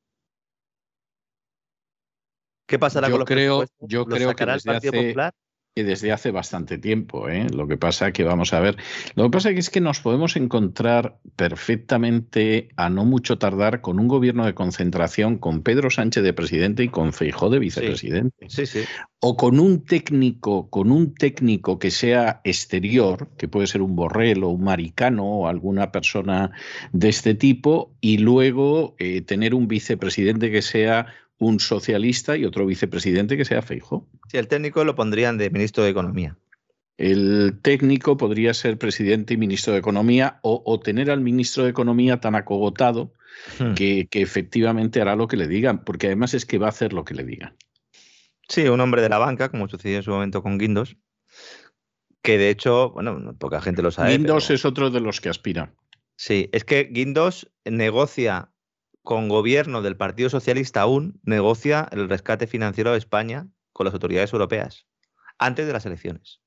¿Qué pasará yo con los creo, Yo creo que el Partido Popular? Que desde hace bastante tiempo. ¿eh? Lo que pasa que vamos a ver, lo que pasa es que nos podemos encontrar perfectamente a no mucho tardar con un gobierno de concentración con Pedro Sánchez de presidente y con Feijó de vicepresidente. Sí, sí, O con un técnico, con un técnico que sea exterior, que puede ser un borrell o un maricano o alguna persona de este tipo, y luego eh, tener un vicepresidente que sea un socialista y otro vicepresidente que sea Feijo. Sí, el técnico lo pondrían de ministro de Economía. El técnico podría ser presidente y ministro de Economía o, tener al ministro de Economía tan acogotado hmm. que, efectivamente hará lo que le digan, porque además es que va a hacer lo que le digan. Sí, un hombre de la banca, como sucedió en su momento con Guindos, que de hecho, bueno, poca gente lo sabe. Guindos es otro de los que aspira. Sí, es que Guindos negocia con gobierno del Partido Socialista aún negocia el rescate financiero de España con las autoridades europeas antes de las elecciones.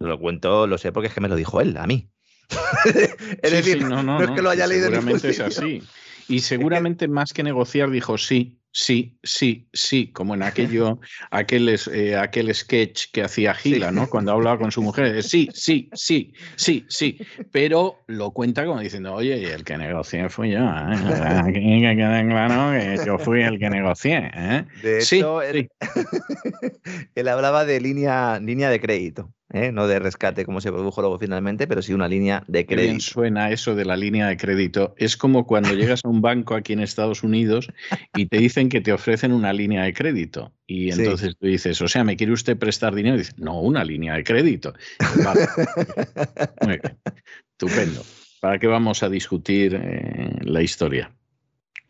Lo cuento, lo sé porque es que me lo dijo él, a mí. es decir, no, es que lo haya leído. Seguramente es así. Y seguramente más que negociar dijo sí, sí, sí, sí, como en aquello, aquel, eh, aquel sketch que hacía Gila, ¿no? Cuando hablaba con su mujer, sí, sí, sí, sí, sí, pero lo cuenta como diciendo, oye, el que negocié fui yo, ¿eh? que claro que yo fui el que negocié, ¿eh? De hecho, él, él, hablaba de línea, línea de crédito. ¿Eh? no de rescate como se produjo luego finalmente, pero sí una línea de crédito. Bien suena eso de la línea de crédito. Es como cuando llegas a un banco aquí en Estados Unidos y te dicen que te ofrecen una línea de crédito. Y entonces tú dices, o sea, ¿me quiere usted prestar dinero? Y dices, no, una línea de crédito. Estupendo. ¿Para qué vamos a discutir eh, la historia?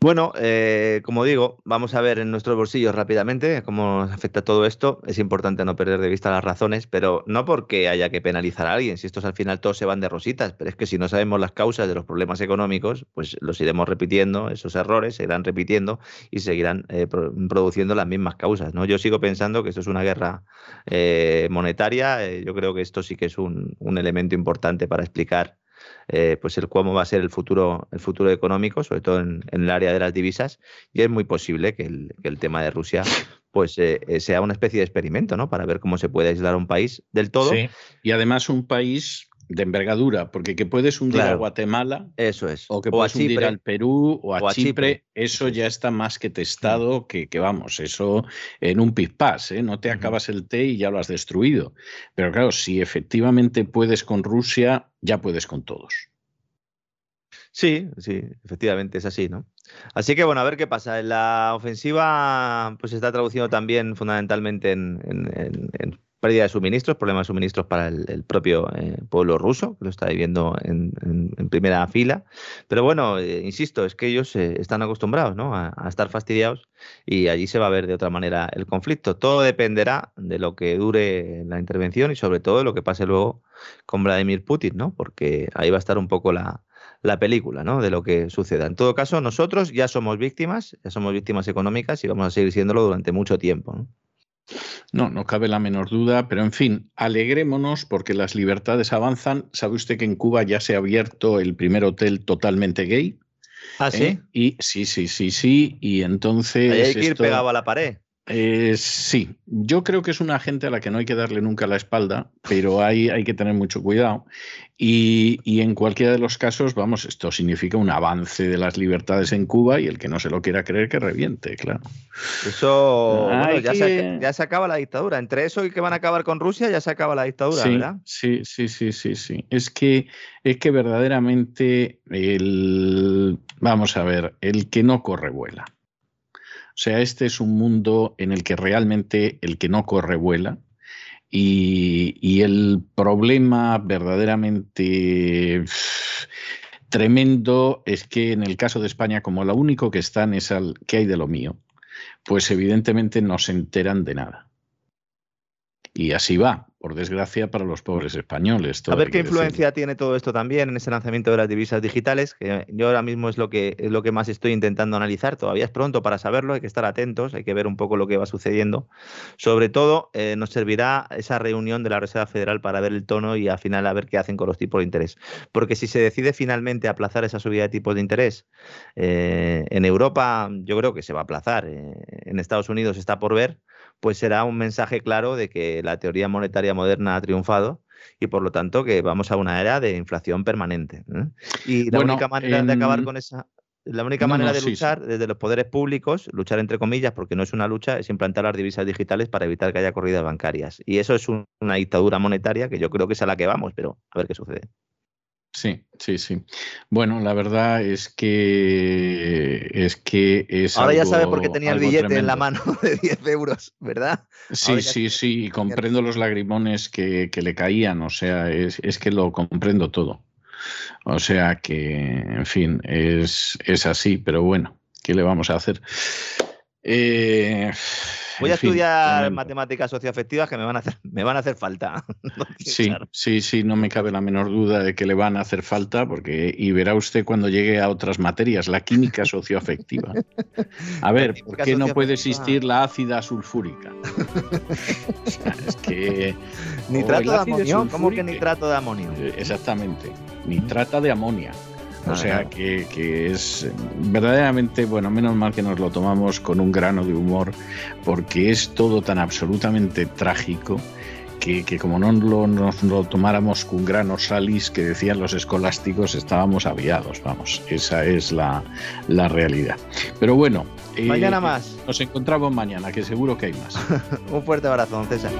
Bueno, eh, como digo, vamos a ver en nuestros bolsillos rápidamente cómo afecta todo esto. Es importante no perder de vista las razones, pero no porque haya que penalizar a alguien. Si estos al final todos se van de rositas, pero es que si no sabemos las causas de los problemas económicos, pues los iremos repitiendo, esos errores se irán repitiendo y seguirán eh, produciendo las mismas causas. ¿no? Yo sigo pensando que esto es una guerra eh, monetaria. yo creo que esto sí que es un elemento importante para explicar eh, pues el cómo va a ser el futuro, el futuro económico, sobre todo en, el área de las divisas, y es muy posible que el, tema de Rusia pues eh, eh, sea una especie de experimento, ¿no? Para ver cómo se puede aislar un país del todo. Y además un país de envergadura, porque que puedes hundir a Guatemala, eso es, o que puedes hundir al Perú o a, Chipre, eso ya está más que testado, mm. que, que, vamos, eso en un pispás, ¿eh? no te acabas el té y ya lo has destruido. Pero claro, si efectivamente puedes con Rusia, ya puedes con todos. Sí, sí, efectivamente es así, ¿no? Así que bueno, a ver qué pasa. La ofensiva pues está traduciendo también fundamentalmente en, pérdida de suministros, problemas de suministros para el, propio eh, pueblo ruso, que lo está viviendo en, primera fila. Pero bueno, eh, insisto, es que ellos eh, están acostumbrados ¿no? a, estar fastidiados y allí se va a ver de otra manera el conflicto. Todo dependerá de lo que dure la intervención y sobre todo de lo que pase luego con Vladimir Putin, ¿no? porque ahí va a estar un poco la, la película, ¿no? De lo que suceda. En todo caso, nosotros ya somos víctimas, ya somos víctimas económicas y vamos a seguir siéndolo durante mucho tiempo. No, no cabe la menor duda, pero en fin, alegrémonos porque las libertades avanzan. ¿Sabe usted que en Cuba ya se ha abierto el primer hotel totalmente gay? Ah, sí. ¿Eh? Y sí, sí, sí, sí. Y entonces. hay que ir pegado a la pared. Eh, sí, yo creo que es una gente a la que no hay que darle nunca la espalda, pero hay, hay que tener mucho cuidado. Y, y, en cualquiera de los casos, vamos, esto significa un avance de las libertades en Cuba y el que no se lo quiera creer que reviente, claro. Eso, ya, se, ya, se, acaba la dictadura. Entre eso y que van a acabar con Rusia, ya se acaba la dictadura, ¿verdad? Sí, sí, sí, sí, sí. Es que, es que verdaderamente el, vamos a ver, el que no corre vuela. Sea, este es un mundo en el que realmente el que no corre vuela. Y, el problema verdaderamente tremendo es que en el caso de España, como lo único que están es al que hay de lo mío, pues evidentemente no se enteran de nada. Y así va por desgracia, para los pobres españoles. a ver qué influencia tiene todo esto también en ese lanzamiento de las divisas digitales, que yo ahora mismo es lo que, es lo que más estoy intentando analizar. Todavía es pronto para saberlo, hay que estar atentos, hay que ver un poco lo que va sucediendo. Sobre todo, eh, nos servirá esa reunión de la Reserva Federal para ver el tono y al final a ver qué hacen con los tipos de interés. Porque si se decide finalmente aplazar esa subida de tipos de interés, eh, en Europa yo creo que se va a aplazar, eh, en Estados Unidos está por ver pues será un mensaje claro de que la teoría monetaria moderna ha triunfado y por lo tanto que vamos a una era de inflación permanente. ¿eh? Y la única manera de acabar con esa... La única manera de luchar desde los poderes públicos, luchar entre comillas, porque no es una lucha, es implantar las divisas digitales para evitar que haya corridas bancarias. Y eso es una dictadura monetaria que yo creo que es a la que vamos, pero a ver qué sucede. Sí, sí, sí. Bueno, la verdad es que es que es Ahora ya sabe por qué tenía el billete en la mano de 10 euros, ¿verdad? Sí, sí, sí, y comprendo los lagrimones que, le caían, o sea, es, es, que lo comprendo todo. O sea que, en fin, es, es así, pero bueno, ¿qué le vamos a hacer? Eh, Voy a estudiar matemáticas socioafectivas que me van a hacer, me van a hacer falta. sí, sí, sí, no me cabe la menor duda de que le van a hacer falta, porque y verá usted cuando llegue a otras materias, la química socioafectiva. A ver, ¿por qué no puede existir la ácida sulfúrica? es que. Nitrato de amonio. ¿Cómo que nitrato de amonio? Eh, exactamente. Nitrata de amonia. O sea que, es verdaderamente, bueno, menos mal que nos lo tomamos con un grano de humor, porque es todo tan absolutamente trágico que, como no lo, nos lo tomáramos con grano salis, que decían los escolásticos, estábamos aviados, vamos, esa es la, realidad. Pero bueno. Mañana eh, más. Nos encontramos mañana, que seguro que hay más. un fuerte abrazo, don César.